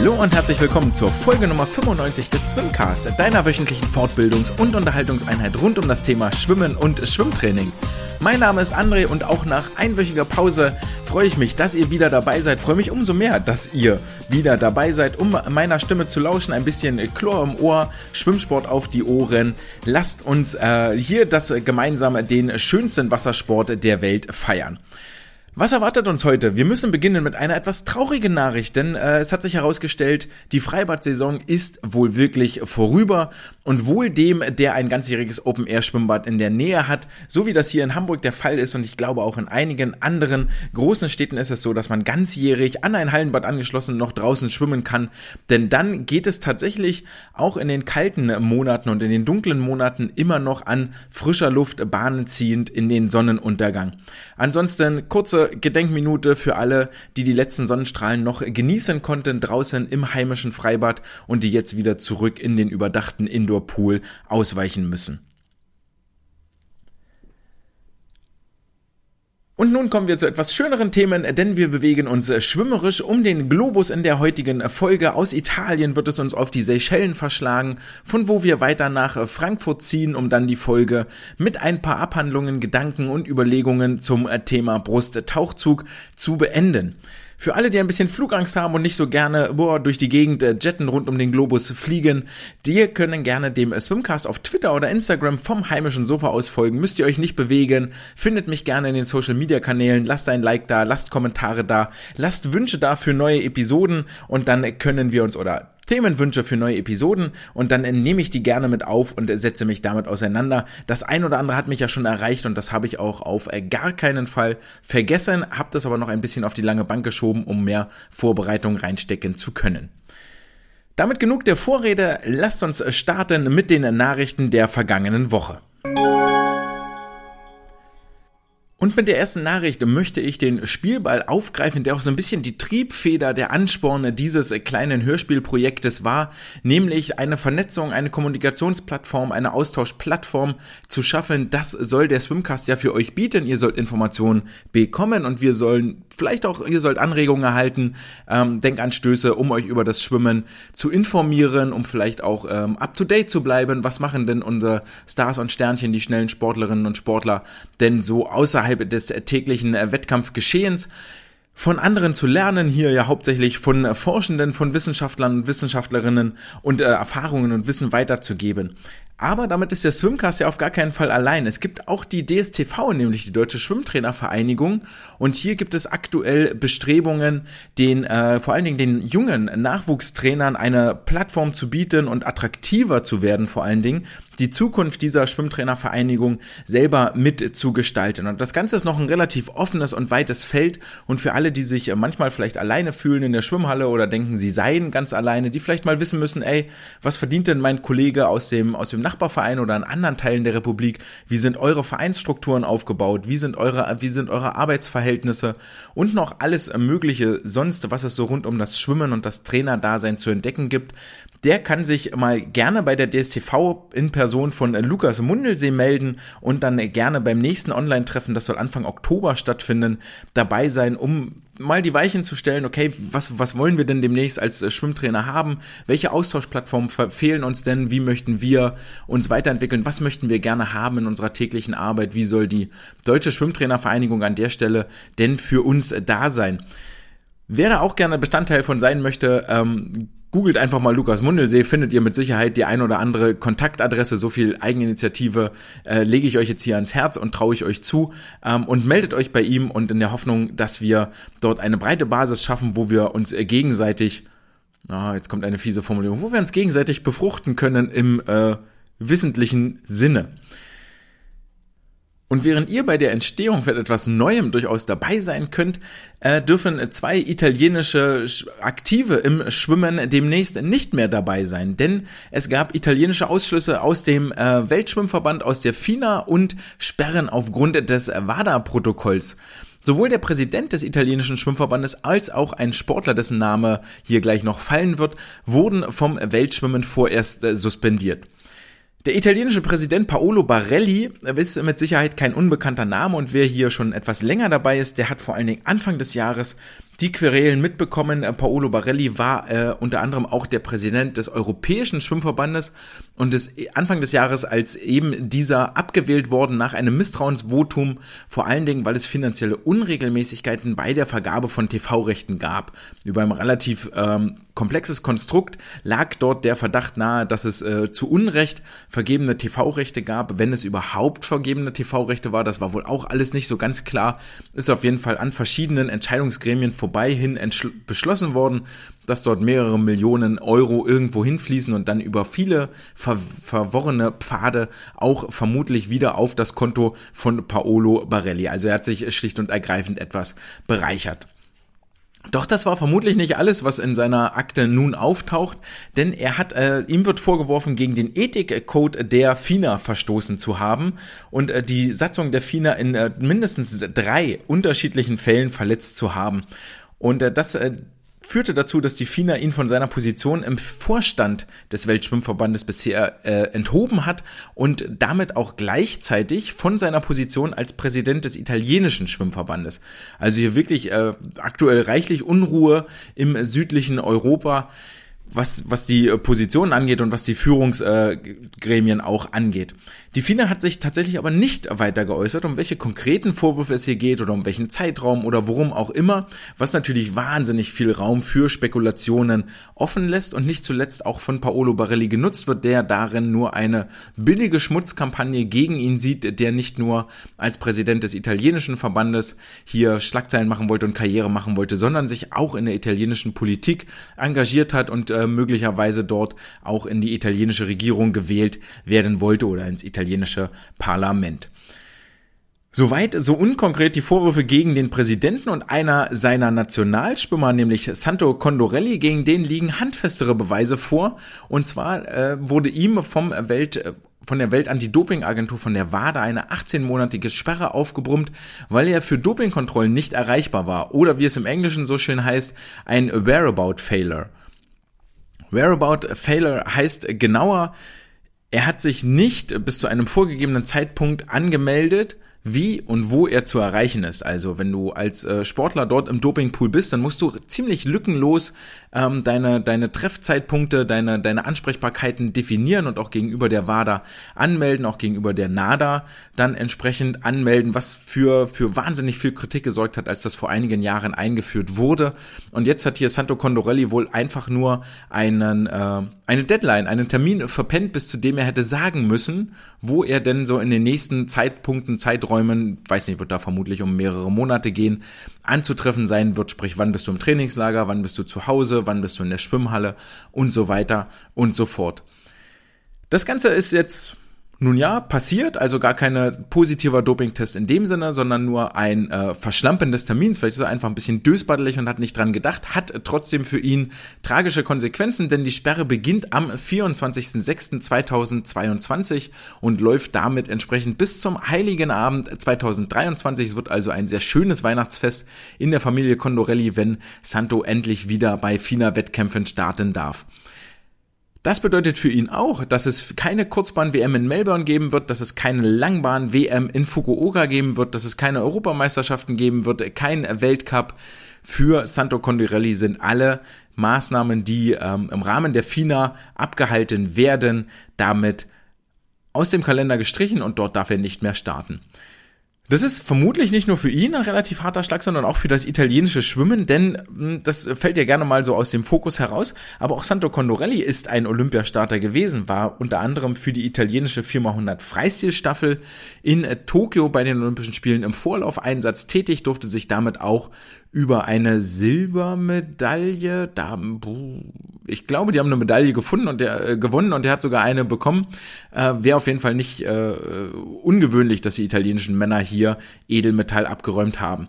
Hallo und herzlich willkommen zur Folge Nummer 95 des Swimcast, deiner wöchentlichen Fortbildungs- und Unterhaltungseinheit rund um das Thema Schwimmen und Schwimmtraining. Mein Name ist André und auch nach einwöchiger Pause freue ich mich, dass ihr wieder dabei seid. Freue mich umso mehr, dass ihr wieder dabei seid, um meiner Stimme zu lauschen. Ein bisschen Chlor im Ohr, Schwimmsport auf die Ohren. Lasst uns äh, hier das gemeinsam den schönsten Wassersport der Welt feiern. Was erwartet uns heute? Wir müssen beginnen mit einer etwas traurigen Nachricht, denn äh, es hat sich herausgestellt, die Freibad-Saison ist wohl wirklich vorüber und wohl dem, der ein ganzjähriges Open-Air-Schwimmbad in der Nähe hat, so wie das hier in Hamburg der Fall ist und ich glaube auch in einigen anderen großen Städten ist es so, dass man ganzjährig an ein Hallenbad angeschlossen noch draußen schwimmen kann, denn dann geht es tatsächlich auch in den kalten Monaten und in den dunklen Monaten immer noch an frischer Luft Bahnen ziehend in den Sonnenuntergang. Ansonsten kurze Gedenkminute für alle, die die letzten Sonnenstrahlen noch genießen konnten draußen im heimischen Freibad und die jetzt wieder zurück in den überdachten Indoor-Pool ausweichen müssen. Und nun kommen wir zu etwas schöneren Themen, denn wir bewegen uns schwimmerisch um den Globus in der heutigen Folge. Aus Italien wird es uns auf die Seychellen verschlagen, von wo wir weiter nach Frankfurt ziehen, um dann die Folge mit ein paar Abhandlungen, Gedanken und Überlegungen zum Thema Brusttauchzug zu beenden. Für alle, die ein bisschen Flugangst haben und nicht so gerne boah, durch die Gegend äh, jetten rund um den Globus fliegen, die können gerne dem Swimcast auf Twitter oder Instagram vom heimischen Sofa aus folgen. Müsst ihr euch nicht bewegen. Findet mich gerne in den Social Media Kanälen. Lasst ein Like da, lasst Kommentare da, lasst Wünsche da für neue Episoden und dann können wir uns oder Themenwünsche für neue Episoden und dann nehme ich die gerne mit auf und setze mich damit auseinander. Das ein oder andere hat mich ja schon erreicht und das habe ich auch auf äh, gar keinen Fall vergessen, habe das aber noch ein bisschen auf die lange Bank geschoben, um mehr Vorbereitung reinstecken zu können. Damit genug der Vorrede, lasst uns starten mit den Nachrichten der vergangenen Woche. Und mit der ersten Nachricht möchte ich den Spielball aufgreifen, der auch so ein bisschen die Triebfeder der Ansporne dieses kleinen Hörspielprojektes war, nämlich eine Vernetzung, eine Kommunikationsplattform, eine Austauschplattform zu schaffen. Das soll der Swimcast ja für euch bieten. Ihr sollt Informationen bekommen und wir sollen vielleicht auch, ihr sollt Anregungen erhalten, ähm, Denkanstöße, um euch über das Schwimmen zu informieren, um vielleicht auch ähm, up to date zu bleiben. Was machen denn unsere Stars und Sternchen, die schnellen Sportlerinnen und Sportler denn so außerhalb außerhalb des täglichen äh, Wettkampfgeschehens von anderen zu lernen, hier ja hauptsächlich von Forschenden, von Wissenschaftlern und Wissenschaftlerinnen und äh, Erfahrungen und Wissen weiterzugeben. Aber damit ist der Swimcast ja auf gar keinen Fall allein. Es gibt auch die DSTV, nämlich die Deutsche Schwimmtrainervereinigung. Und hier gibt es aktuell Bestrebungen, den äh, vor allen Dingen den jungen Nachwuchstrainern eine Plattform zu bieten und attraktiver zu werden, vor allen Dingen die Zukunft dieser Schwimmtrainervereinigung selber mitzugestalten. Und das Ganze ist noch ein relativ offenes und weites Feld. Und für alle, die sich manchmal vielleicht alleine fühlen in der Schwimmhalle oder denken, sie seien ganz alleine, die vielleicht mal wissen müssen, ey, was verdient denn mein Kollege aus dem, aus dem Nachbarverein oder in anderen Teilen der Republik? Wie sind eure Vereinsstrukturen aufgebaut? Wie sind eure, wie sind eure Arbeitsverhältnisse? Und noch alles Mögliche sonst, was es so rund um das Schwimmen und das Trainerdasein zu entdecken gibt. Der kann sich mal gerne bei der DSTV in Person von Lukas Mundelsee melden und dann gerne beim nächsten Online-Treffen, das soll Anfang Oktober stattfinden, dabei sein, um mal die Weichen zu stellen, okay, was, was wollen wir denn demnächst als äh, Schwimmtrainer haben? Welche Austauschplattformen fehlen uns denn? Wie möchten wir uns weiterentwickeln? Was möchten wir gerne haben in unserer täglichen Arbeit? Wie soll die Deutsche Schwimmtrainervereinigung an der Stelle denn für uns äh, da sein? Wer da auch gerne Bestandteil von sein möchte, ähm, Googelt einfach mal Lukas Mundelsee, findet ihr mit Sicherheit die ein oder andere Kontaktadresse. So viel Eigeninitiative äh, lege ich euch jetzt hier ans Herz und traue ich euch zu. Ähm, und meldet euch bei ihm und in der Hoffnung, dass wir dort eine breite Basis schaffen, wo wir uns äh, gegenseitig, ah, jetzt kommt eine fiese Formulierung, wo wir uns gegenseitig befruchten können im äh, wissentlichen Sinne. Und während ihr bei der Entstehung von etwas Neuem durchaus dabei sein könnt, äh, dürfen zwei italienische Aktive im Schwimmen demnächst nicht mehr dabei sein. Denn es gab italienische Ausschlüsse aus dem äh, Weltschwimmverband, aus der FINA und Sperren aufgrund des WADA-Protokolls. Sowohl der Präsident des italienischen Schwimmverbandes als auch ein Sportler, dessen Name hier gleich noch fallen wird, wurden vom Weltschwimmen vorerst äh, suspendiert. Der italienische Präsident Paolo Barelli ist mit Sicherheit kein unbekannter Name und wer hier schon etwas länger dabei ist, der hat vor allen Dingen Anfang des Jahres die Querelen mitbekommen. Äh, Paolo Barelli war äh, unter anderem auch der Präsident des Europäischen Schwimmverbandes und ist Anfang des Jahres als eben dieser abgewählt worden nach einem Misstrauensvotum, vor allen Dingen, weil es finanzielle Unregelmäßigkeiten bei der Vergabe von TV-Rechten gab. Über ein relativ ähm, komplexes Konstrukt lag dort der Verdacht nahe, dass es äh, zu Unrecht vergebene TV-Rechte gab, wenn es überhaupt vergebene TV-Rechte war. Das war wohl auch alles nicht so ganz klar. Ist auf jeden Fall an verschiedenen Entscheidungsgremien vorbei hin beschlossen worden, dass dort mehrere Millionen Euro irgendwo hinfließen und dann über viele ver verworrene Pfade auch vermutlich wieder auf das Konto von Paolo Barelli. Also er hat sich schlicht und ergreifend etwas bereichert. Doch das war vermutlich nicht alles, was in seiner Akte nun auftaucht, denn er hat, äh, ihm wird vorgeworfen, gegen den Ethikcode der FINA verstoßen zu haben und äh, die Satzung der FINA in äh, mindestens drei unterschiedlichen Fällen verletzt zu haben. Und äh, das äh, führte dazu, dass die FINA ihn von seiner Position im Vorstand des Weltschwimmverbandes bisher äh, enthoben hat und damit auch gleichzeitig von seiner Position als Präsident des italienischen Schwimmverbandes. Also hier wirklich äh, aktuell reichlich Unruhe im südlichen Europa was, was die äh, Positionen angeht und was die Führungsgremien äh, auch angeht. Die FINA hat sich tatsächlich aber nicht weiter geäußert, um welche konkreten Vorwürfe es hier geht oder um welchen Zeitraum oder worum auch immer, was natürlich wahnsinnig viel Raum für Spekulationen offen lässt und nicht zuletzt auch von Paolo Barelli genutzt wird, der darin nur eine billige Schmutzkampagne gegen ihn sieht, der nicht nur als Präsident des italienischen Verbandes hier Schlagzeilen machen wollte und Karriere machen wollte, sondern sich auch in der italienischen Politik engagiert hat und äh, möglicherweise dort auch in die italienische Regierung gewählt werden wollte oder ins italienische Parlament. Soweit so unkonkret die Vorwürfe gegen den Präsidenten und einer seiner Nationalschwimmer, nämlich Santo Condorelli, gegen den liegen handfestere Beweise vor. Und zwar äh, wurde ihm vom Welt von der Weltantidoping-Agentur von der WADA eine 18-monatige Sperre aufgebrummt, weil er für Dopingkontrollen nicht erreichbar war oder wie es im Englischen so schön heißt, ein Whereabout Failure. Whereabout Failure heißt genauer, er hat sich nicht bis zu einem vorgegebenen Zeitpunkt angemeldet wie und wo er zu erreichen ist. Also wenn du als äh, Sportler dort im Dopingpool bist, dann musst du ziemlich lückenlos ähm, deine, deine Treffzeitpunkte, deine, deine Ansprechbarkeiten definieren und auch gegenüber der WADA anmelden, auch gegenüber der NADA dann entsprechend anmelden, was für, für wahnsinnig viel Kritik gesorgt hat, als das vor einigen Jahren eingeführt wurde. Und jetzt hat hier Santo Condorelli wohl einfach nur einen, äh, eine Deadline, einen Termin verpennt, bis zu dem er hätte sagen müssen, wo er denn so in den nächsten Zeitpunkten, Zeiträumen, weiß nicht, wird da vermutlich um mehrere Monate gehen, anzutreffen sein wird, sprich, wann bist du im Trainingslager, wann bist du zu Hause, wann bist du in der Schwimmhalle und so weiter und so fort. Das Ganze ist jetzt nun ja, passiert, also gar keine positiver Dopingtest in dem Sinne, sondern nur ein äh, Verschlampen des Termins. Vielleicht ist er einfach ein bisschen dösbaddelig und hat nicht dran gedacht, hat trotzdem für ihn tragische Konsequenzen, denn die Sperre beginnt am 24.06.2022 und läuft damit entsprechend bis zum Heiligen Abend 2023. Es wird also ein sehr schönes Weihnachtsfest in der Familie Condorelli, wenn Santo endlich wieder bei FINA-Wettkämpfen starten darf. Das bedeutet für ihn auch, dass es keine Kurzbahn-WM in Melbourne geben wird, dass es keine Langbahn-WM in Fukuoka geben wird, dass es keine Europameisterschaften geben wird, kein Weltcup. Für Santo Condorelli sind alle Maßnahmen, die ähm, im Rahmen der FINA abgehalten werden, damit aus dem Kalender gestrichen und dort darf er nicht mehr starten. Das ist vermutlich nicht nur für ihn ein relativ harter Schlag, sondern auch für das italienische Schwimmen, denn hm, das fällt ja gerne mal so aus dem Fokus heraus. Aber auch Santo Condorelli ist ein Olympiastarter gewesen, war unter anderem für die italienische 4x100 Freistilstaffel in Tokio bei den Olympischen Spielen im Vorlaufeinsatz tätig, durfte sich damit auch über eine Silbermedaille. Da, ich glaube, die haben eine Medaille gefunden und der äh, gewonnen und der hat sogar eine bekommen. Äh, Wäre auf jeden Fall nicht äh, ungewöhnlich, dass die italienischen Männer hier Edelmetall abgeräumt haben.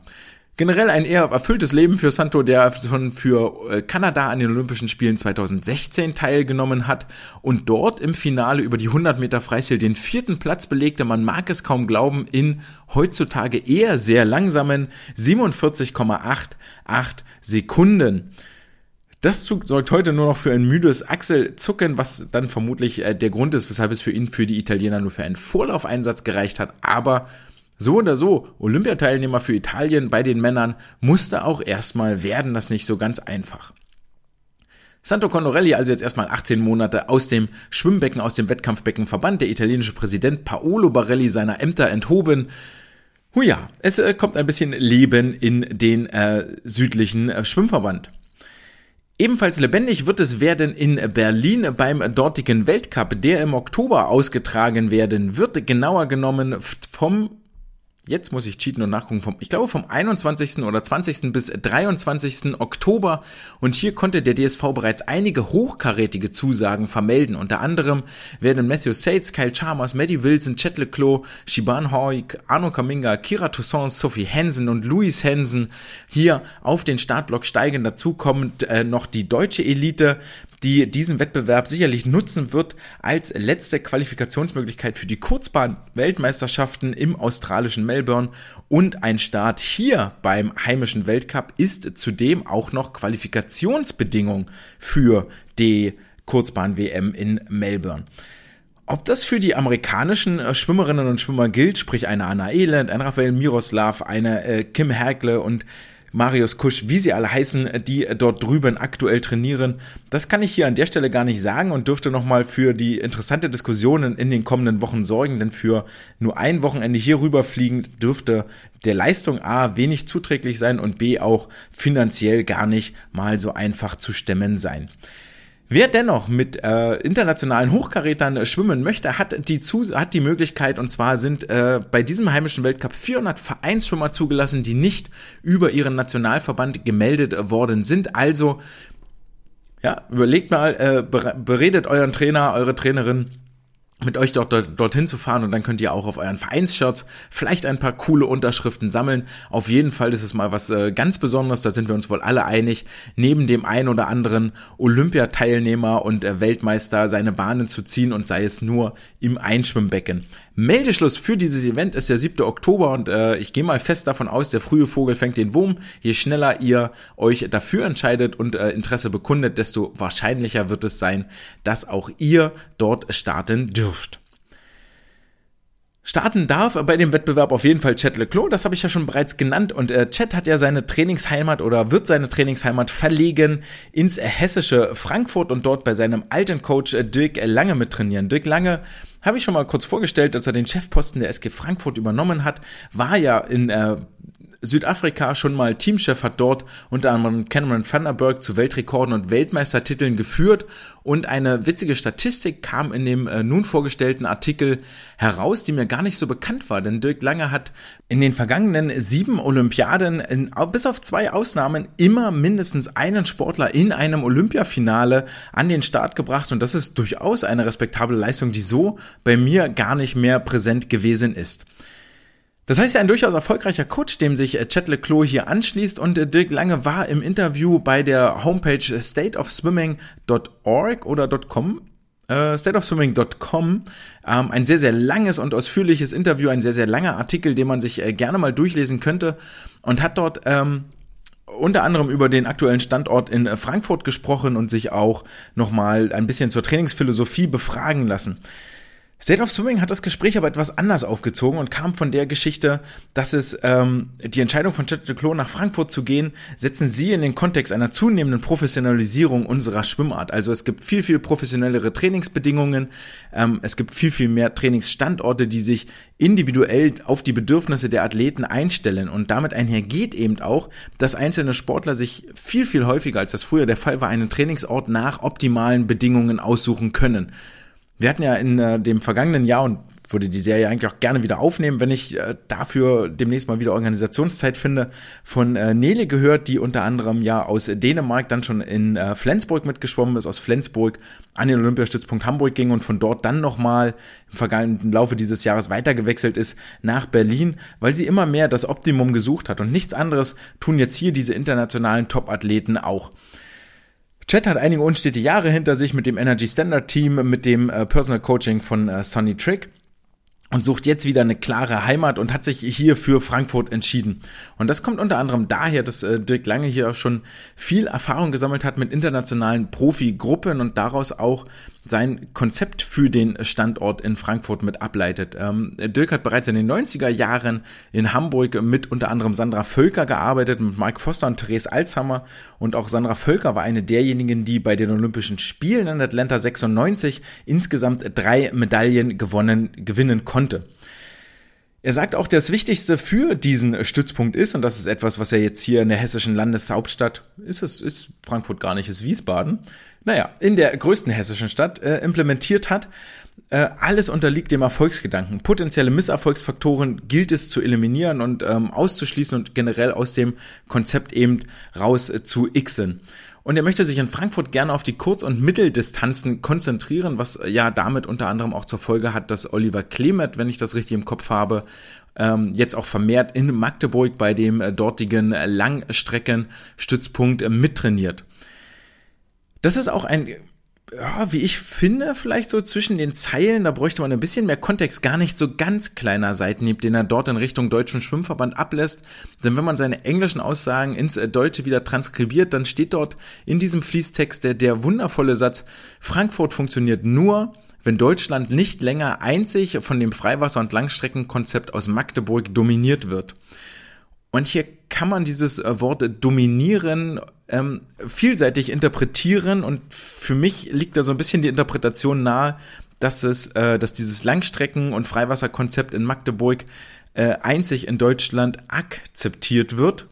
Generell ein eher erfülltes Leben für Santo, der schon für äh, Kanada an den Olympischen Spielen 2016 teilgenommen hat und dort im Finale über die 100 Meter Freistil den vierten Platz belegte. Man mag es kaum glauben, in heutzutage eher sehr langsamen 47,88 Sekunden. Das sorgt heute nur noch für ein müdes Achselzucken, was dann vermutlich äh, der Grund ist, weshalb es für ihn für die Italiener nur für einen Vorlaufeinsatz gereicht hat. Aber so oder so, Olympiateilnehmer für Italien bei den Männern musste auch erstmal werden, das nicht so ganz einfach. Santo Condorelli also jetzt erstmal 18 Monate aus dem Schwimmbecken, aus dem Wettkampfbecken verbannt, der italienische Präsident Paolo Barelli seiner Ämter enthoben. Huja, es äh, kommt ein bisschen Leben in den äh, südlichen äh, Schwimmverband. Ebenfalls lebendig wird es werden in Berlin beim dortigen Weltcup, der im Oktober ausgetragen werden wird, genauer genommen vom jetzt muss ich cheaten und nachgucken, vom, ich glaube vom 21. oder 20. bis 23. Oktober. Und hier konnte der DSV bereits einige hochkarätige Zusagen vermelden. Unter anderem werden Matthew Sates, Kyle Chalmers, Maddie Wilson, Chet Leclos, Shiban Hoik, Arno Kaminga, Kira Toussaint, Sophie Hansen und Louis Hansen hier auf den Startblock steigen. Dazu kommt äh, noch die deutsche Elite die diesen Wettbewerb sicherlich nutzen wird als letzte Qualifikationsmöglichkeit für die Kurzbahn-Weltmeisterschaften im australischen Melbourne. Und ein Start hier beim heimischen Weltcup ist zudem auch noch Qualifikationsbedingung für die Kurzbahn-WM in Melbourne. Ob das für die amerikanischen äh, Schwimmerinnen und Schwimmer gilt, sprich eine Anna Elend, ein Raphael Miroslav, eine äh, Kim Herkle und Marius Kusch, wie sie alle heißen, die dort drüben aktuell trainieren. Das kann ich hier an der Stelle gar nicht sagen und dürfte nochmal für die interessante Diskussionen in den kommenden Wochen sorgen, denn für nur ein Wochenende hier rüberfliegen dürfte der Leistung A wenig zuträglich sein und B auch finanziell gar nicht mal so einfach zu stemmen sein. Wer dennoch mit äh, internationalen Hochkarätern äh, schwimmen möchte, hat die, zu hat die Möglichkeit, und zwar sind äh, bei diesem heimischen Weltcup 400 Vereinsschwimmer zugelassen, die nicht über ihren Nationalverband gemeldet worden sind. Also, ja, überlegt mal, äh, beredet euren Trainer, eure Trainerin, mit euch dort, dort, dorthin zu fahren und dann könnt ihr auch auf euren Vereinsshirts vielleicht ein paar coole Unterschriften sammeln. Auf jeden Fall ist es mal was äh, ganz Besonderes, da sind wir uns wohl alle einig, neben dem ein oder anderen Olympiateilnehmer und äh, Weltmeister seine Bahnen zu ziehen und sei es nur im Einschwimmbecken. Meldeschluss für dieses Event ist der 7. Oktober und äh, ich gehe mal fest davon aus, der frühe Vogel fängt den Wurm. Je schneller ihr euch dafür entscheidet und äh, Interesse bekundet, desto wahrscheinlicher wird es sein, dass auch ihr dort starten dürft. Starten darf bei dem Wettbewerb auf jeden Fall Chet Leclos, das habe ich ja schon bereits genannt und äh, Chet hat ja seine Trainingsheimat oder wird seine Trainingsheimat verlegen ins hessische Frankfurt und dort bei seinem alten Coach äh, Dirk Lange mit trainieren. Dirk Lange habe ich schon mal kurz vorgestellt, dass er den Chefposten der SG Frankfurt übernommen hat, war ja in äh, Südafrika schon mal Teamchef, hat dort unter anderem Cameron Vanderberg zu Weltrekorden und Weltmeistertiteln geführt. Und eine witzige Statistik kam in dem äh, nun vorgestellten Artikel heraus, die mir gar nicht so bekannt war, denn Dirk Lange hat in den vergangenen sieben Olympiaden, in, bis auf zwei Ausnahmen, immer mindestens einen Sportler in einem Olympiafinale an den Start gebracht. Und das ist durchaus eine respektable Leistung, die so bei mir gar nicht mehr präsent gewesen ist. Das heißt, ein durchaus erfolgreicher Coach, dem sich äh, Chet Leclos hier anschließt. Und äh, Dirk Lange war im Interview bei der Homepage stateofswimming.org oder .com äh, stateofswimming.com ähm, ein sehr, sehr langes und ausführliches Interview, ein sehr, sehr langer Artikel, den man sich gerne mal durchlesen könnte. Und hat dort ähm, unter anderem über den aktuellen Standort in Frankfurt gesprochen und sich auch nochmal ein bisschen zur Trainingsphilosophie befragen lassen. State of Swimming hat das Gespräch aber etwas anders aufgezogen und kam von der Geschichte, dass es ähm, die Entscheidung von Chet Leclos nach Frankfurt zu gehen, setzen sie in den Kontext einer zunehmenden Professionalisierung unserer Schwimmart. Also es gibt viel, viel professionellere Trainingsbedingungen, ähm, es gibt viel, viel mehr Trainingsstandorte, die sich individuell auf die Bedürfnisse der Athleten einstellen. Und damit einhergeht eben auch, dass einzelne Sportler sich viel, viel häufiger, als das früher der Fall war, einen Trainingsort nach optimalen Bedingungen aussuchen können. Wir hatten ja in äh, dem vergangenen Jahr und würde die Serie eigentlich auch gerne wieder aufnehmen, wenn ich äh, dafür demnächst mal wieder Organisationszeit finde, von äh, Nele gehört, die unter anderem ja aus Dänemark dann schon in äh, Flensburg mitgeschwommen ist, aus Flensburg an den Olympiastützpunkt Hamburg ging und von dort dann nochmal im vergangenen Laufe dieses Jahres weitergewechselt ist nach Berlin, weil sie immer mehr das Optimum gesucht hat und nichts anderes tun jetzt hier diese internationalen Top-Athleten auch. Chat hat einige unstete Jahre hinter sich mit dem Energy Standard Team, mit dem äh, Personal Coaching von äh, Sonny Trick und sucht jetzt wieder eine klare Heimat und hat sich hier für Frankfurt entschieden. Und das kommt unter anderem daher, dass äh, Dirk Lange hier auch schon viel Erfahrung gesammelt hat mit internationalen Profigruppen und daraus auch sein Konzept für den Standort in Frankfurt mit ableitet. Ähm, Dirk hat bereits in den 90er Jahren in Hamburg mit unter anderem Sandra Völker gearbeitet, mit Mike Foster und Therese Alzhammer und auch Sandra Völker war eine derjenigen, die bei den Olympischen Spielen in Atlanta 96 insgesamt drei Medaillen gewonnen, gewinnen konnte. Er sagt auch, das Wichtigste für diesen Stützpunkt ist, und das ist etwas, was er jetzt hier in der hessischen Landeshauptstadt, ist es, ist Frankfurt gar nicht, ist Wiesbaden, naja, in der größten hessischen Stadt äh, implementiert hat. Äh, alles unterliegt dem Erfolgsgedanken. Potenzielle Misserfolgsfaktoren gilt es zu eliminieren und ähm, auszuschließen und generell aus dem Konzept eben raus äh, zu xen. Und er möchte sich in Frankfurt gerne auf die Kurz- und Mitteldistanzen konzentrieren, was ja damit unter anderem auch zur Folge hat, dass Oliver Klemet, wenn ich das richtig im Kopf habe, ähm, jetzt auch vermehrt in Magdeburg bei dem äh, dortigen Langstreckenstützpunkt äh, mittrainiert. Das ist auch ein ja, wie ich finde, vielleicht so zwischen den Zeilen, da bräuchte man ein bisschen mehr Kontext, gar nicht so ganz kleiner Seitenhieb, den er dort in Richtung Deutschen Schwimmverband ablässt. Denn wenn man seine englischen Aussagen ins Deutsche wieder transkribiert, dann steht dort in diesem Fließtext der, der wundervolle Satz, Frankfurt funktioniert nur, wenn Deutschland nicht länger einzig von dem Freiwasser- und Langstreckenkonzept aus Magdeburg dominiert wird. Und hier kann man dieses äh, Wort dominieren ähm, vielseitig interpretieren. Und für mich liegt da so ein bisschen die Interpretation nahe, dass es, äh, dass dieses Langstrecken- und Freiwasserkonzept in Magdeburg äh, einzig in Deutschland akzeptiert wird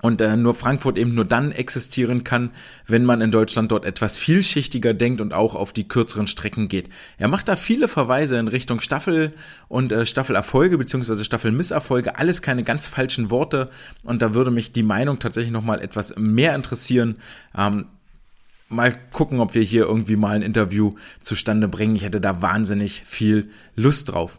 und äh, nur Frankfurt eben nur dann existieren kann, wenn man in Deutschland dort etwas vielschichtiger denkt und auch auf die kürzeren Strecken geht. Er macht da viele Verweise in Richtung Staffel und äh, Staffelerfolge beziehungsweise Staffelmisserfolge, alles keine ganz falschen Worte und da würde mich die Meinung tatsächlich noch mal etwas mehr interessieren. Ähm, mal gucken, ob wir hier irgendwie mal ein Interview zustande bringen. Ich hätte da wahnsinnig viel Lust drauf.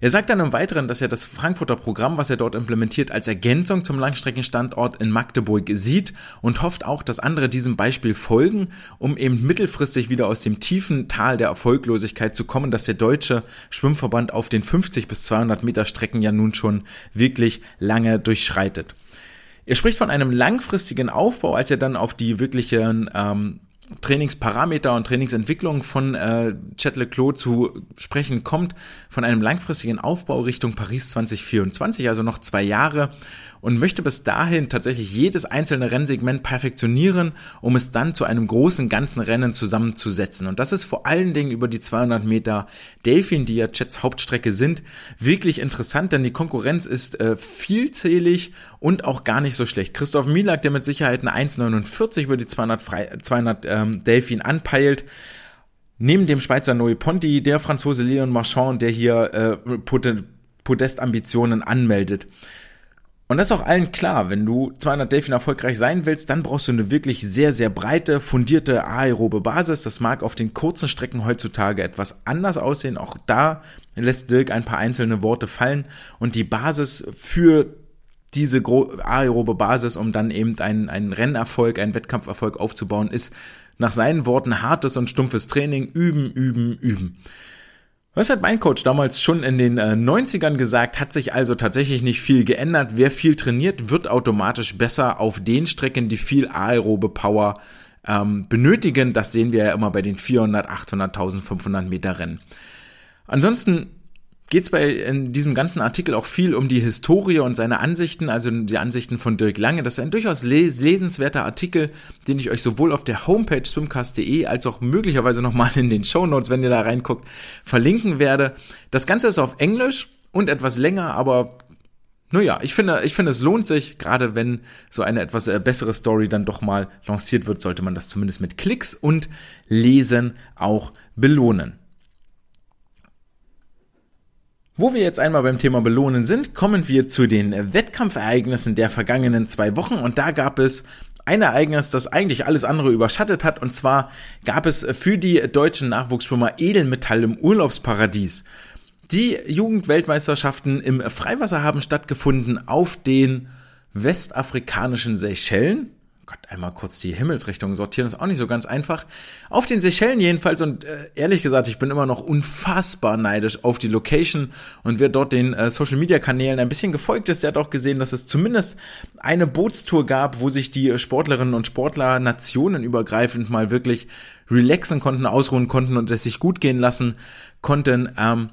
Er sagt dann im Weiteren, dass er das Frankfurter Programm, was er dort implementiert, als Ergänzung zum Langstreckenstandort in Magdeburg sieht und hofft auch, dass andere diesem Beispiel folgen, um eben mittelfristig wieder aus dem tiefen Tal der Erfolglosigkeit zu kommen, dass der deutsche Schwimmverband auf den 50 bis 200 Meter Strecken ja nun schon wirklich lange durchschreitet. Er spricht von einem langfristigen Aufbau, als er dann auf die wirklichen ähm, Trainingsparameter und Trainingsentwicklung von äh, Chet Leclos zu sprechen kommt, von einem langfristigen Aufbau Richtung Paris 2024, also noch zwei Jahre und möchte bis dahin tatsächlich jedes einzelne Rennsegment perfektionieren, um es dann zu einem großen ganzen Rennen zusammenzusetzen. Und das ist vor allen Dingen über die 200 Meter Delfin, die ja Jets Hauptstrecke sind, wirklich interessant, denn die Konkurrenz ist äh, vielzählig und auch gar nicht so schlecht. Christoph Milak, der mit Sicherheit eine 1,49 über die 200, Fre 200 ähm, Delfin anpeilt, Neben dem Schweizer Noé Ponti, der Franzose Leon Marchand, der hier äh, Podestambitionen anmeldet. Und das ist auch allen klar, wenn du 200 Delfin erfolgreich sein willst, dann brauchst du eine wirklich sehr, sehr breite, fundierte aerobe Basis. Das mag auf den kurzen Strecken heutzutage etwas anders aussehen. Auch da lässt Dirk ein paar einzelne Worte fallen. Und die Basis für diese aerobe Basis, um dann eben einen, einen Rennerfolg, einen Wettkampferfolg aufzubauen, ist nach seinen Worten hartes und stumpfes Training, üben, üben, üben. Was hat mein Coach damals schon in den äh, 90ern gesagt, hat sich also tatsächlich nicht viel geändert. Wer viel trainiert, wird automatisch besser auf den Strecken, die viel aerobe Power ähm, benötigen. Das sehen wir ja immer bei den 400, 800, 1500 Meter Rennen. Ansonsten geht es bei in diesem ganzen Artikel auch viel um die Historie und seine Ansichten, also die Ansichten von Dirk Lange. Das ist ein durchaus les lesenswerter Artikel, den ich euch sowohl auf der Homepage swimcast.de als auch möglicherweise nochmal in den Show Notes, wenn ihr da reinguckt, verlinken werde. Das Ganze ist auf Englisch und etwas länger, aber naja, ich finde, ich finde, es lohnt sich, gerade wenn so eine etwas äh, bessere Story dann doch mal lanciert wird, sollte man das zumindest mit Klicks und Lesen auch belohnen. Wo wir jetzt einmal beim Thema Belohnen sind, kommen wir zu den Wettkampfereignissen der vergangenen zwei Wochen und da gab es ein Ereignis, das eigentlich alles andere überschattet hat und zwar gab es für die deutschen Nachwuchsschwimmer Edelmetall im Urlaubsparadies. Die Jugendweltmeisterschaften im Freiwasser haben stattgefunden auf den westafrikanischen Seychellen. Gott, einmal kurz die Himmelsrichtung sortieren, ist auch nicht so ganz einfach. Auf den Seychellen jedenfalls und äh, ehrlich gesagt, ich bin immer noch unfassbar neidisch auf die Location und wer dort den äh, Social Media Kanälen ein bisschen gefolgt ist, der hat auch gesehen, dass es zumindest eine Bootstour gab, wo sich die Sportlerinnen und Sportler nationenübergreifend mal wirklich relaxen konnten, ausruhen konnten und es sich gut gehen lassen konnten. Ähm,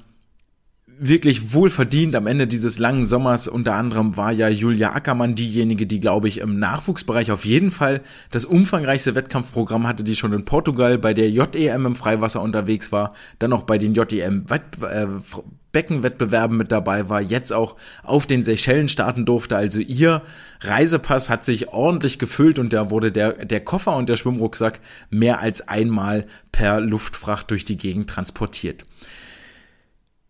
wirklich wohlverdient am Ende dieses langen Sommers. Unter anderem war ja Julia Ackermann diejenige, die, glaube ich, im Nachwuchsbereich auf jeden Fall das umfangreichste Wettkampfprogramm hatte, die schon in Portugal bei der JEM im Freiwasser unterwegs war, dann auch bei den JEM äh, Beckenwettbewerben mit dabei war, jetzt auch auf den Seychellen starten durfte. Also ihr Reisepass hat sich ordentlich gefüllt und da wurde der, der Koffer und der Schwimmrucksack mehr als einmal per Luftfracht durch die Gegend transportiert.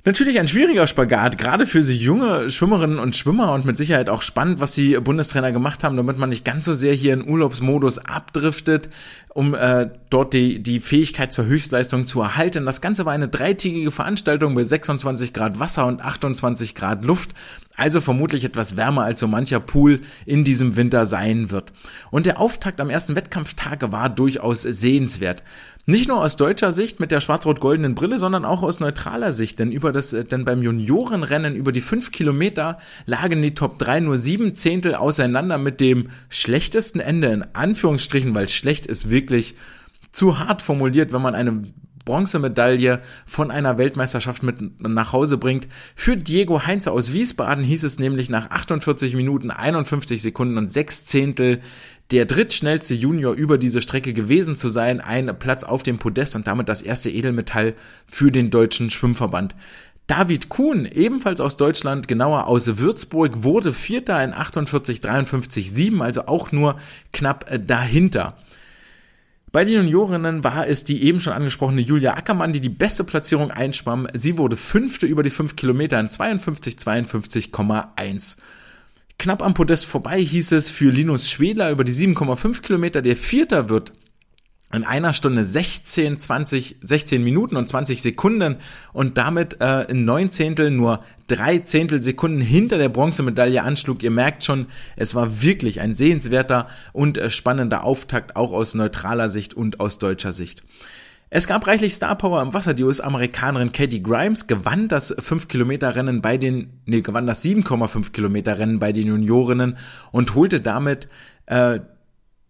Natürlich ein schwieriger Spagat, gerade für sie junge Schwimmerinnen und Schwimmer und mit Sicherheit auch spannend, was die Bundestrainer gemacht haben, damit man nicht ganz so sehr hier in Urlaubsmodus abdriftet, um äh, dort die, die Fähigkeit zur Höchstleistung zu erhalten. Das Ganze war eine dreitägige Veranstaltung bei 26 Grad Wasser und 28 Grad Luft, also vermutlich etwas wärmer als so mancher Pool in diesem Winter sein wird. Und der Auftakt am ersten Wettkampftag war durchaus sehenswert. Nicht nur aus deutscher Sicht mit der schwarz-rot-goldenen Brille, sondern auch aus neutraler Sicht, denn über das, äh, denn beim Juniorenrennen über die fünf Kilometer lagen die Top 3 nur sieben Zehntel auseinander mit dem schlechtesten Ende in Anführungsstrichen, weil schlecht ist wirklich zu hart formuliert, wenn man eine Bronzemedaille von einer Weltmeisterschaft mit nach Hause bringt. Für Diego Heinze aus Wiesbaden hieß es nämlich nach 48 Minuten 51 Sekunden und 6 Zehntel der drittschnellste Junior über diese Strecke gewesen zu sein, ein Platz auf dem Podest und damit das erste Edelmetall für den deutschen Schwimmverband. David Kuhn, ebenfalls aus Deutschland, genauer aus Würzburg, wurde Vierter in 48, 53, 7, also auch nur knapp dahinter. Bei den Juniorinnen war es die eben schon angesprochene Julia Ackermann, die die beste Platzierung einschwamm. Sie wurde Fünfte über die 5 Kilometer in 52, 52,1. Knapp am Podest vorbei hieß es für Linus Schwedler über die 7,5 Kilometer, der Vierter wird in einer Stunde 16, 20, 16 Minuten und 20 Sekunden und damit äh, in neun Zehntel nur drei Zehntel Sekunden hinter der Bronzemedaille anschlug. Ihr merkt schon, es war wirklich ein sehenswerter und äh, spannender Auftakt, auch aus neutraler Sicht und aus deutscher Sicht. Es gab reichlich Starpower im Wasser. Die US-Amerikanerin Katie Grimes gewann das 5-Kilometer-Rennen bei den, nee, gewann das 7,5 Kilometer-Rennen bei den Juniorinnen und holte damit äh,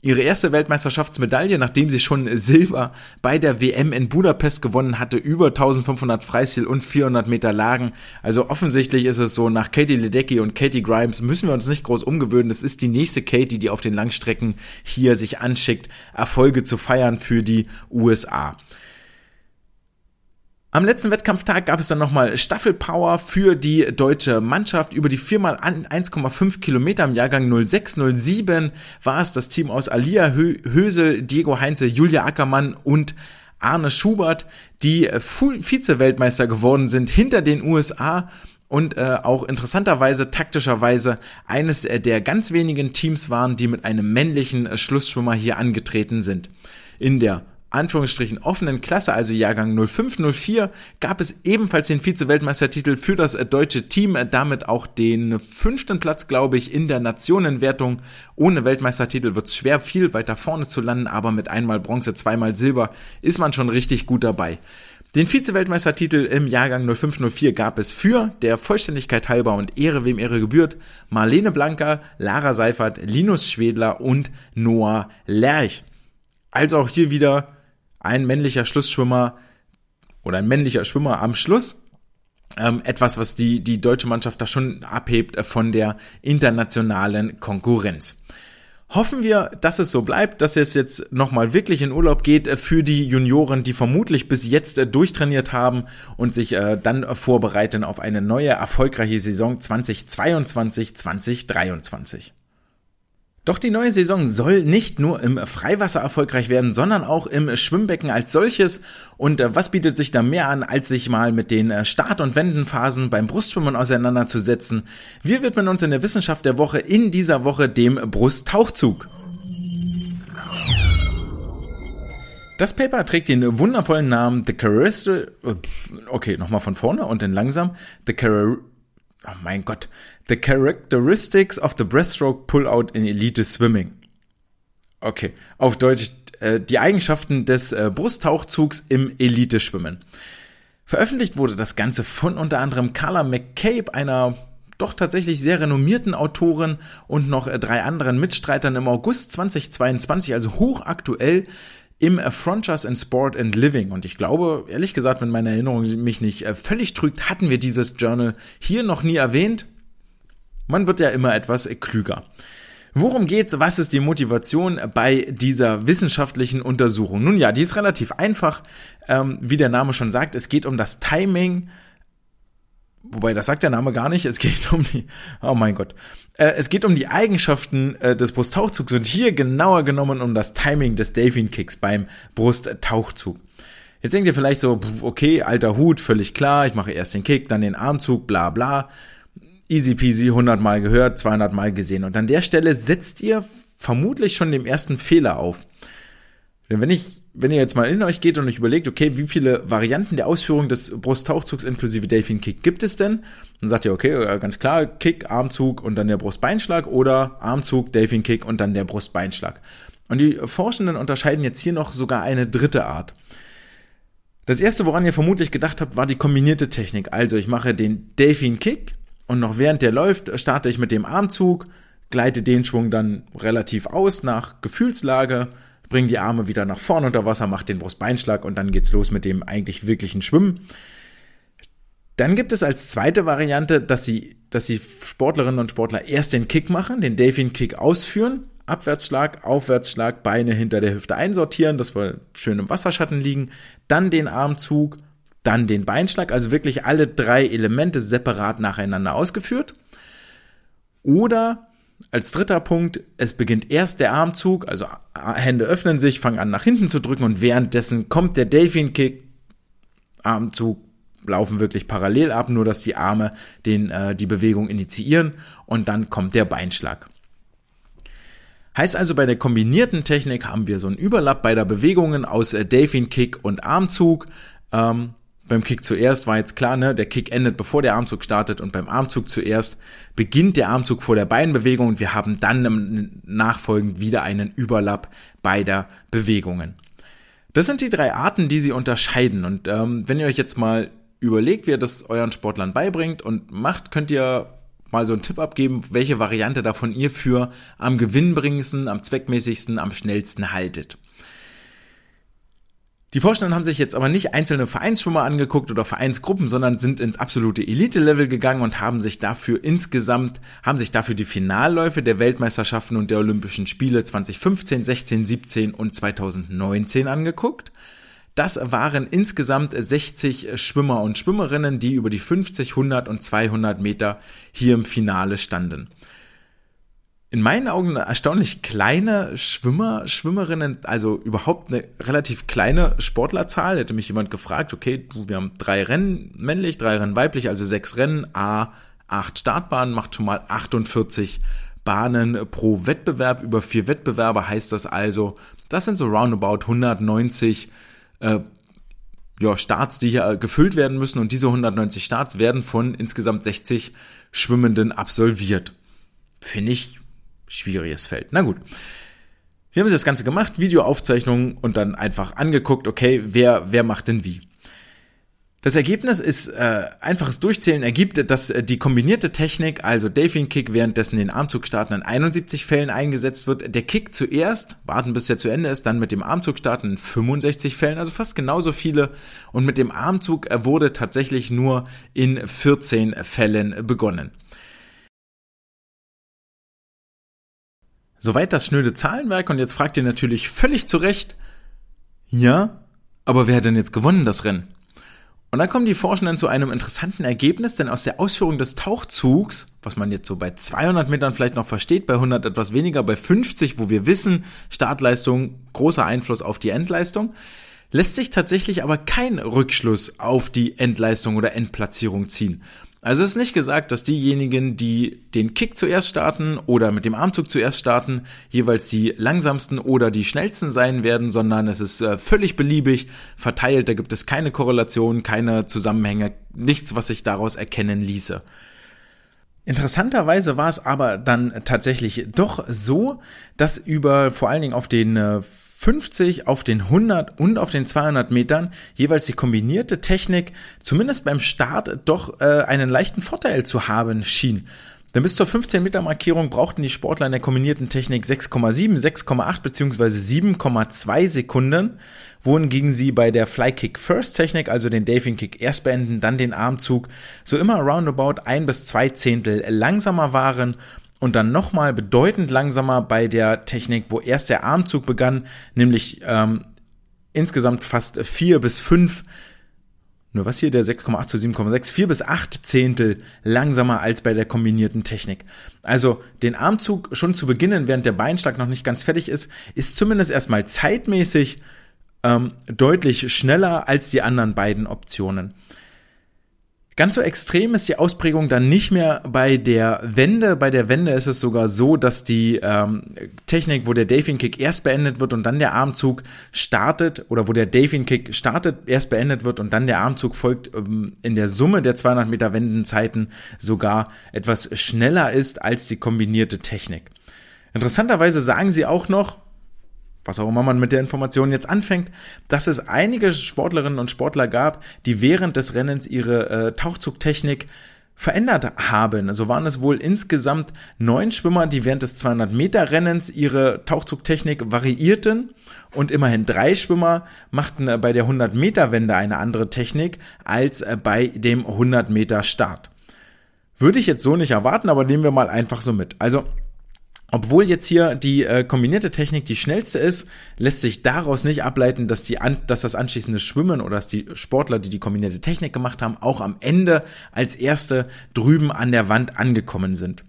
ihre erste Weltmeisterschaftsmedaille, nachdem sie schon Silber bei der WM in Budapest gewonnen hatte, über 1500 Freistil und 400 Meter Lagen. Also offensichtlich ist es so, nach Katie Ledecky und Katie Grimes müssen wir uns nicht groß umgewöhnen. Das ist die nächste Katie, die auf den Langstrecken hier sich anschickt, Erfolge zu feiern für die USA. Am letzten Wettkampftag gab es dann nochmal Staffelpower für die deutsche Mannschaft. Über die viermal 1,5 Kilometer im Jahrgang 0607 war es das Team aus Alia Hösel, Diego Heinze, Julia Ackermann und Arne Schubert, die Vize-Weltmeister geworden sind hinter den USA und äh, auch interessanterweise, taktischerweise eines der ganz wenigen Teams waren, die mit einem männlichen Schlussschwimmer hier angetreten sind. In der Anführungsstrichen offenen Klasse, also Jahrgang 0504, gab es ebenfalls den Vize-Weltmeistertitel für das deutsche Team, damit auch den fünften Platz, glaube ich, in der Nationenwertung. Ohne Weltmeistertitel wird es schwer, viel weiter vorne zu landen, aber mit einmal Bronze, zweimal Silber ist man schon richtig gut dabei. Den Vize-Weltmeistertitel im Jahrgang 0504 gab es für, der Vollständigkeit halber und Ehre wem Ehre gebührt, Marlene Blanker, Lara Seifert, Linus Schwedler und Noah Lerch. Also auch hier wieder ein männlicher Schlussschwimmer oder ein männlicher Schwimmer am Schluss. Ähm, etwas, was die, die deutsche Mannschaft da schon abhebt äh, von der internationalen Konkurrenz. Hoffen wir, dass es so bleibt, dass es jetzt nochmal wirklich in Urlaub geht äh, für die Junioren, die vermutlich bis jetzt äh, durchtrainiert haben und sich dann vorbereiten auf eine neue erfolgreiche Saison 2022, 2023. Doch die neue Saison soll nicht nur im Freiwasser erfolgreich werden, sondern auch im Schwimmbecken als solches. Und äh, was bietet sich da mehr an, als sich mal mit den äh, Start- und Wendenphasen beim Brustschwimmen auseinanderzusetzen? Wir widmen uns in der Wissenschaft der Woche in dieser Woche dem Brusttauchzug. Das Paper trägt den wundervollen Namen The Character... Okay, nochmal von vorne und dann langsam. The Char... Oh mein Gott. The Characteristics of the Breaststroke Pullout in Elite Swimming. Okay, auf Deutsch äh, die Eigenschaften des äh, Brusttauchzugs im Eliteschwimmen. Veröffentlicht wurde das Ganze von unter anderem Carla McCabe, einer doch tatsächlich sehr renommierten Autorin und noch äh, drei anderen Mitstreitern im August 2022, also hochaktuell im Frontiers in Sport and Living. Und ich glaube, ehrlich gesagt, wenn meine Erinnerung mich nicht äh, völlig trügt, hatten wir dieses Journal hier noch nie erwähnt. Man wird ja immer etwas klüger. Worum geht's? Was ist die Motivation bei dieser wissenschaftlichen Untersuchung? Nun ja, die ist relativ einfach. Ähm, wie der Name schon sagt, es geht um das Timing. Wobei, das sagt der Name gar nicht. Es geht um die, oh mein Gott. Äh, es geht um die Eigenschaften äh, des Brusttauchzugs und hier genauer genommen um das Timing des Delfin Kicks beim Brusttauchzug. Jetzt denkt ihr vielleicht so, okay, alter Hut, völlig klar, ich mache erst den Kick, dann den Armzug, bla bla easy peasy 100 Mal gehört, 200 Mal gesehen. Und an der Stelle setzt ihr vermutlich schon den ersten Fehler auf. Denn wenn ich, wenn ihr jetzt mal in euch geht und euch überlegt, okay, wie viele Varianten der Ausführung des Brusttauchzugs inklusive Delfin Kick gibt es denn? Dann sagt ihr, okay, ganz klar, Kick, Armzug und dann der Brustbeinschlag oder Armzug, Delfin Kick und dann der Brustbeinschlag. Und die Forschenden unterscheiden jetzt hier noch sogar eine dritte Art. Das erste, woran ihr vermutlich gedacht habt, war die kombinierte Technik. Also ich mache den Delfin Kick, und noch während der läuft, starte ich mit dem Armzug, gleite den Schwung dann relativ aus nach Gefühlslage, bringe die Arme wieder nach vorne unter Wasser, mache den Brustbeinschlag und dann geht's los mit dem eigentlich wirklichen Schwimmen. Dann gibt es als zweite Variante, dass sie, dass die Sportlerinnen und Sportler erst den Kick machen, den Delfin Kick ausführen, Abwärtsschlag, Aufwärtsschlag, Beine hinter der Hüfte einsortieren, dass wir schön im Wasserschatten liegen, dann den Armzug, dann den Beinschlag, also wirklich alle drei Elemente separat nacheinander ausgeführt. Oder als dritter Punkt, es beginnt erst der Armzug, also Hände öffnen sich, fangen an nach hinten zu drücken und währenddessen kommt der Delfin Kick, Armzug laufen wirklich parallel ab, nur dass die Arme den, äh, die Bewegung initiieren und dann kommt der Beinschlag. Heißt also, bei der kombinierten Technik haben wir so einen Überlapp beider Bewegungen aus äh, Delfin Kick und Armzug. Ähm, beim Kick zuerst war jetzt klar, ne, der Kick endet bevor der Armzug startet und beim Armzug zuerst beginnt der Armzug vor der Beinbewegung und wir haben dann nachfolgend wieder einen Überlapp beider Bewegungen. Das sind die drei Arten, die sie unterscheiden und ähm, wenn ihr euch jetzt mal überlegt, wie ihr das euren Sportlern beibringt und macht, könnt ihr mal so einen Tipp abgeben, welche Variante davon ihr für am gewinnbringendsten, am zweckmäßigsten, am schnellsten haltet. Die Vorstände haben sich jetzt aber nicht einzelne Vereinsschwimmer angeguckt oder Vereinsgruppen, sondern sind ins absolute Elite-Level gegangen und haben sich dafür insgesamt, haben sich dafür die Finalläufe der Weltmeisterschaften und der Olympischen Spiele 2015, 16, 17 und 2019 angeguckt. Das waren insgesamt 60 Schwimmer und Schwimmerinnen, die über die 50, 100 und 200 Meter hier im Finale standen in meinen Augen eine erstaunlich kleine Schwimmer, Schwimmerinnen, also überhaupt eine relativ kleine Sportlerzahl. Hätte mich jemand gefragt, okay, wir haben drei Rennen männlich, drei Rennen weiblich, also sechs Rennen, A, acht Startbahnen, macht schon mal 48 Bahnen pro Wettbewerb. Über vier Wettbewerbe heißt das also, das sind so roundabout 190 äh, ja, Starts, die hier gefüllt werden müssen und diese 190 Starts werden von insgesamt 60 Schwimmenden absolviert. Finde ich schwieriges Feld. Na gut. Wir haben das Ganze gemacht, Videoaufzeichnungen und dann einfach angeguckt, okay, wer, wer macht denn wie. Das Ergebnis ist äh, einfaches Durchzählen ergibt, dass äh, die kombinierte Technik, also Delfin Kick, währenddessen den Armzug starten, in 71 Fällen eingesetzt wird. Der Kick zuerst, warten bis er zu Ende ist, dann mit dem Armzug starten in 65 Fällen, also fast genauso viele. Und mit dem Armzug äh, wurde tatsächlich nur in 14 Fällen begonnen. Soweit das schnöde Zahlenwerk und jetzt fragt ihr natürlich völlig zu Recht, ja, aber wer hat denn jetzt gewonnen das Rennen? Und dann kommen die Forschenden zu einem interessanten Ergebnis, denn aus der Ausführung des Tauchzugs, was man jetzt so bei 200 Metern vielleicht noch versteht, bei 100 etwas weniger, bei 50, wo wir wissen, Startleistung, großer Einfluss auf die Endleistung, lässt sich tatsächlich aber kein Rückschluss auf die Endleistung oder Endplatzierung ziehen. Also es ist nicht gesagt, dass diejenigen, die den Kick zuerst starten oder mit dem Armzug zuerst starten, jeweils die langsamsten oder die schnellsten sein werden, sondern es ist äh, völlig beliebig verteilt. Da gibt es keine Korrelation, keine Zusammenhänge, nichts, was sich daraus erkennen ließe. Interessanterweise war es aber dann tatsächlich doch so, dass über vor allen Dingen auf den 50, äh, auf den 100 und auf den 200 Metern jeweils die kombinierte Technik zumindest beim Start doch äh, einen leichten Vorteil zu haben schien. Denn bis zur 15 Meter Markierung brauchten die Sportler in der kombinierten Technik 6,7, 6,8 bzw. 7,2 Sekunden, wohingegen sie bei der Fly Kick First Technik, also den Delfin Kick erst beenden, dann den Armzug, so immer roundabout ein bis zwei Zehntel langsamer waren und dann nochmal bedeutend langsamer bei der Technik, wo erst der Armzug begann, nämlich ähm, insgesamt fast vier bis fünf nur was hier der 6,8 zu 7,6, 4 bis 8 Zehntel langsamer als bei der kombinierten Technik. Also den Armzug schon zu beginnen, während der Beinschlag noch nicht ganz fertig ist, ist zumindest erstmal zeitmäßig ähm, deutlich schneller als die anderen beiden Optionen. Ganz so extrem ist die Ausprägung dann nicht mehr bei der Wende. Bei der Wende ist es sogar so, dass die ähm, Technik, wo der Delfin Kick erst beendet wird und dann der Armzug startet, oder wo der Delfin Kick startet, erst beendet wird und dann der Armzug folgt, ähm, in der Summe der 200 Meter Wendenzeiten sogar etwas schneller ist als die kombinierte Technik. Interessanterweise sagen sie auch noch, was auch immer man mit der Information jetzt anfängt, dass es einige Sportlerinnen und Sportler gab, die während des Rennens ihre äh, Tauchzugtechnik verändert haben. So waren es wohl insgesamt neun Schwimmer, die während des 200 Meter Rennens ihre Tauchzugtechnik variierten und immerhin drei Schwimmer machten äh, bei der 100 Meter Wende eine andere Technik als äh, bei dem 100 Meter Start. Würde ich jetzt so nicht erwarten, aber nehmen wir mal einfach so mit. Also obwohl jetzt hier die äh, kombinierte Technik die schnellste ist, lässt sich daraus nicht ableiten, dass, die an, dass das anschließende Schwimmen oder dass die Sportler, die die kombinierte Technik gemacht haben, auch am Ende als erste drüben an der Wand angekommen sind.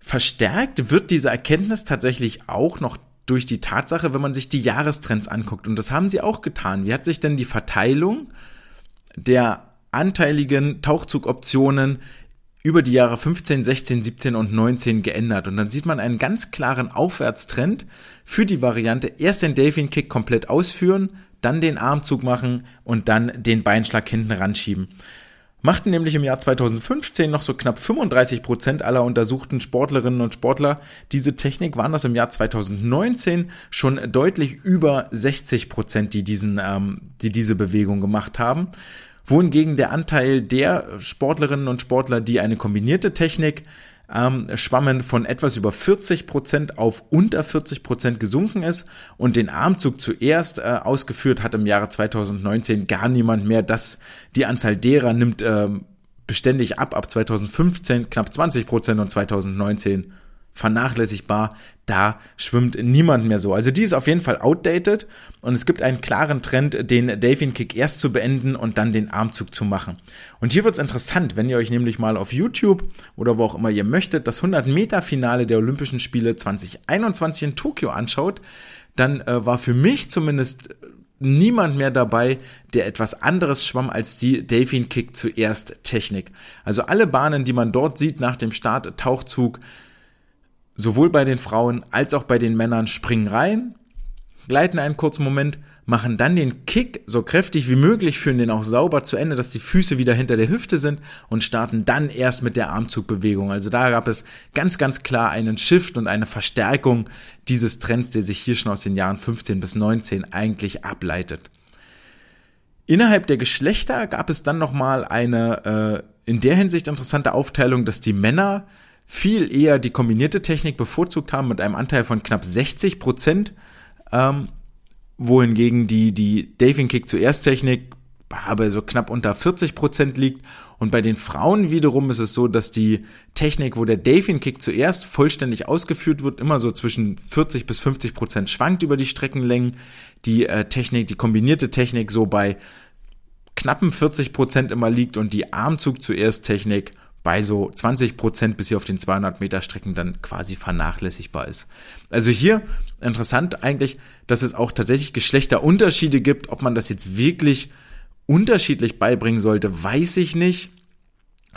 Verstärkt wird diese Erkenntnis tatsächlich auch noch durch die Tatsache, wenn man sich die Jahrestrends anguckt. Und das haben sie auch getan. Wie hat sich denn die Verteilung der anteiligen Tauchzugoptionen über die Jahre 15, 16, 17 und 19 geändert. Und dann sieht man einen ganz klaren Aufwärtstrend für die Variante erst den Delfin Kick komplett ausführen, dann den Armzug machen und dann den Beinschlag hinten ranschieben. Machten nämlich im Jahr 2015 noch so knapp 35 Prozent aller untersuchten Sportlerinnen und Sportler diese Technik, waren das im Jahr 2019 schon deutlich über 60 Prozent, die diesen, ähm, die diese Bewegung gemacht haben wohingegen der Anteil der Sportlerinnen und Sportler, die eine kombinierte Technik ähm, schwammen, von etwas über 40 Prozent auf unter 40 Prozent gesunken ist und den Armzug zuerst äh, ausgeführt hat im Jahre 2019 gar niemand mehr. Das, die Anzahl derer nimmt äh, beständig ab, ab 2015 knapp 20 Prozent und 2019 vernachlässigbar, da schwimmt niemand mehr so. Also die ist auf jeden Fall outdated und es gibt einen klaren Trend, den Delfin Kick erst zu beenden und dann den Armzug zu machen. Und hier wird's interessant, wenn ihr euch nämlich mal auf YouTube oder wo auch immer ihr möchtet, das 100 Meter Finale der Olympischen Spiele 2021 in Tokio anschaut, dann äh, war für mich zumindest niemand mehr dabei, der etwas anderes schwamm als die Delfin Kick zuerst Technik. Also alle Bahnen, die man dort sieht nach dem Start Tauchzug, sowohl bei den Frauen als auch bei den Männern springen rein, gleiten einen kurzen Moment, machen dann den Kick so kräftig wie möglich, führen den auch sauber zu Ende, dass die Füße wieder hinter der Hüfte sind und starten dann erst mit der Armzugbewegung. Also da gab es ganz, ganz klar einen Shift und eine Verstärkung dieses Trends, der sich hier schon aus den Jahren 15 bis 19 eigentlich ableitet. Innerhalb der Geschlechter gab es dann nochmal eine äh, in der Hinsicht interessante Aufteilung, dass die Männer viel eher die kombinierte Technik bevorzugt haben mit einem Anteil von knapp 60 Prozent, ähm, wohingegen die, die Daving Kick zuerst Technik bei so knapp unter 40 Prozent liegt. Und bei den Frauen wiederum ist es so, dass die Technik, wo der Davin Kick zuerst vollständig ausgeführt wird, immer so zwischen 40 bis 50 Prozent schwankt über die Streckenlängen. Die äh, Technik, die kombinierte Technik so bei knappen 40 Prozent immer liegt und die Armzug zuerst Technik bei so 20 Prozent bis hier auf den 200 Meter Strecken dann quasi vernachlässigbar ist. Also hier interessant eigentlich, dass es auch tatsächlich Geschlechterunterschiede gibt. Ob man das jetzt wirklich unterschiedlich beibringen sollte, weiß ich nicht.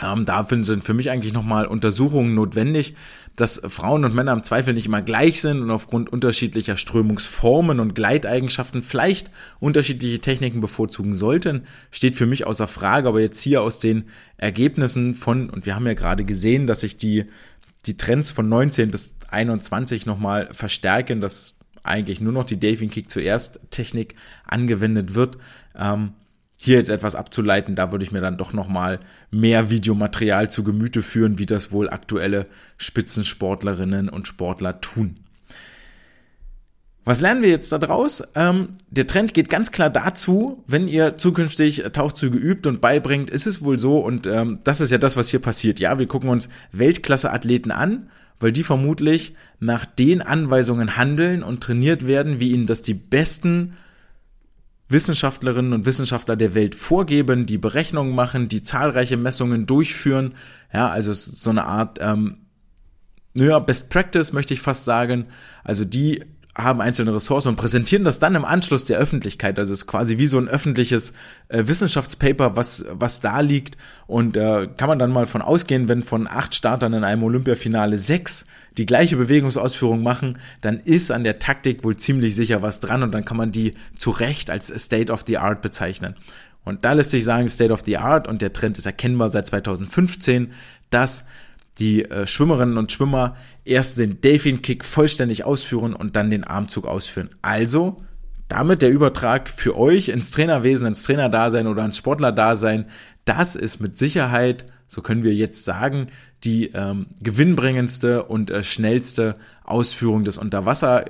Ähm, dafür sind für mich eigentlich nochmal Untersuchungen notwendig, dass Frauen und Männer im Zweifel nicht immer gleich sind und aufgrund unterschiedlicher Strömungsformen und Gleiteigenschaften vielleicht unterschiedliche Techniken bevorzugen sollten, steht für mich außer Frage. Aber jetzt hier aus den Ergebnissen von, und wir haben ja gerade gesehen, dass sich die, die Trends von 19 bis 21 nochmal verstärken, dass eigentlich nur noch die Daving Kick zuerst Technik angewendet wird. Ähm, hier jetzt etwas abzuleiten, da würde ich mir dann doch nochmal mehr Videomaterial zu Gemüte führen, wie das wohl aktuelle Spitzensportlerinnen und Sportler tun. Was lernen wir jetzt daraus? Ähm, der Trend geht ganz klar dazu, wenn ihr zukünftig Tauchzüge übt und beibringt, ist es wohl so und ähm, das ist ja das, was hier passiert. Ja, wir gucken uns Weltklasse-Athleten an, weil die vermutlich nach den Anweisungen handeln und trainiert werden, wie ihnen das die besten Wissenschaftlerinnen und Wissenschaftler der Welt vorgeben, die Berechnungen machen, die zahlreiche Messungen durchführen. Ja, also so eine Art, ähm, naja, Best Practice möchte ich fast sagen. Also die haben einzelne Ressourcen und präsentieren das dann im Anschluss der Öffentlichkeit. Also es ist quasi wie so ein öffentliches äh, Wissenschaftspaper, was, was da liegt. Und äh, kann man dann mal von ausgehen, wenn von acht Startern in einem Olympiafinale sechs die gleiche Bewegungsausführung machen, dann ist an der Taktik wohl ziemlich sicher was dran und dann kann man die zu Recht als State of the Art bezeichnen. Und da lässt sich sagen, State of the Art und der Trend ist erkennbar seit 2015, dass die äh, Schwimmerinnen und Schwimmer erst den Delfin Kick vollständig ausführen und dann den Armzug ausführen. Also damit der Übertrag für euch ins Trainerwesen, ins Trainerdasein oder ins Sportlerdasein, das ist mit Sicherheit, so können wir jetzt sagen, die ähm, gewinnbringendste und äh, schnellste Ausführung des Unterwasser,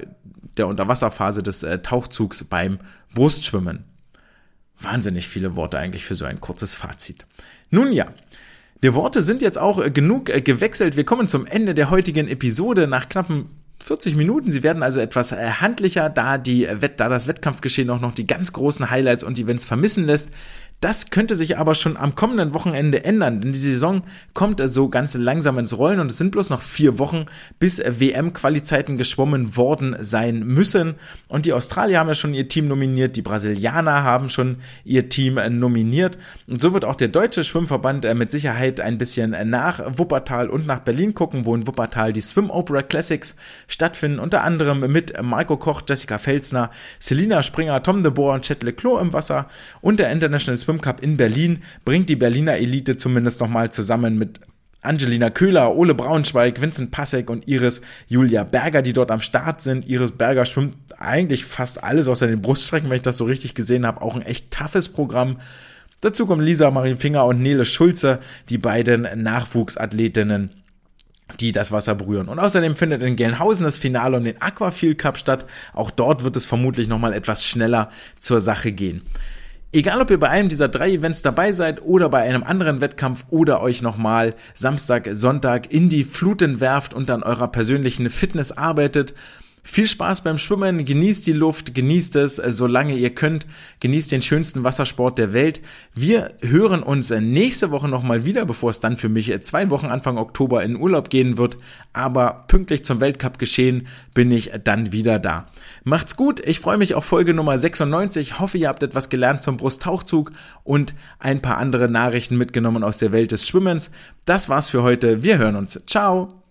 der Unterwasserphase des äh, Tauchzugs beim Brustschwimmen. Wahnsinnig viele Worte eigentlich für so ein kurzes Fazit. Nun ja, die Worte sind jetzt auch äh, genug äh, gewechselt. Wir kommen zum Ende der heutigen Episode nach knappen 40 Minuten. Sie werden also etwas äh, handlicher, da die Wett, da das Wettkampfgeschehen auch noch die ganz großen Highlights und Events vermissen lässt. Das könnte sich aber schon am kommenden Wochenende ändern, denn die Saison kommt so ganz langsam ins Rollen und es sind bloß noch vier Wochen, bis WM-Qualizeiten geschwommen worden sein müssen. Und die Australier haben ja schon ihr Team nominiert, die Brasilianer haben schon ihr Team nominiert. Und so wird auch der deutsche Schwimmverband äh, mit Sicherheit ein bisschen nach Wuppertal und nach Berlin gucken, wo in Wuppertal die Swim Opera Classics stattfinden, unter anderem mit Marco Koch, Jessica Felsner, Selina Springer, Tom de Boer und Chet Leclos im Wasser und der International Swim Cup in Berlin bringt die Berliner Elite zumindest nochmal zusammen mit Angelina Köhler, Ole Braunschweig, Vincent Passek und Iris Julia Berger, die dort am Start sind. Iris Berger schwimmt eigentlich fast alles außer den Bruststrecken, wenn ich das so richtig gesehen habe. Auch ein echt toughes Programm. Dazu kommen Lisa Marienfinger und Nele Schulze, die beiden Nachwuchsathletinnen die das Wasser berühren. Und außerdem findet in Gelnhausen das Finale um den Aquafield Cup statt. Auch dort wird es vermutlich nochmal etwas schneller zur Sache gehen. Egal, ob ihr bei einem dieser drei Events dabei seid oder bei einem anderen Wettkampf oder euch nochmal Samstag, Sonntag in die Fluten werft und an eurer persönlichen Fitness arbeitet, viel Spaß beim Schwimmen, genießt die Luft, genießt es, äh, solange ihr könnt, genießt den schönsten Wassersport der Welt. Wir hören uns äh, nächste Woche nochmal wieder, bevor es dann für mich äh, zwei Wochen Anfang Oktober in Urlaub gehen wird. Aber pünktlich zum Weltcup geschehen bin ich dann wieder da. Macht's gut, ich freue mich auf Folge Nummer 96, hoffe ihr habt etwas gelernt zum Brusttauchzug und ein paar andere Nachrichten mitgenommen aus der Welt des Schwimmens. Das war's für heute, wir hören uns. Ciao!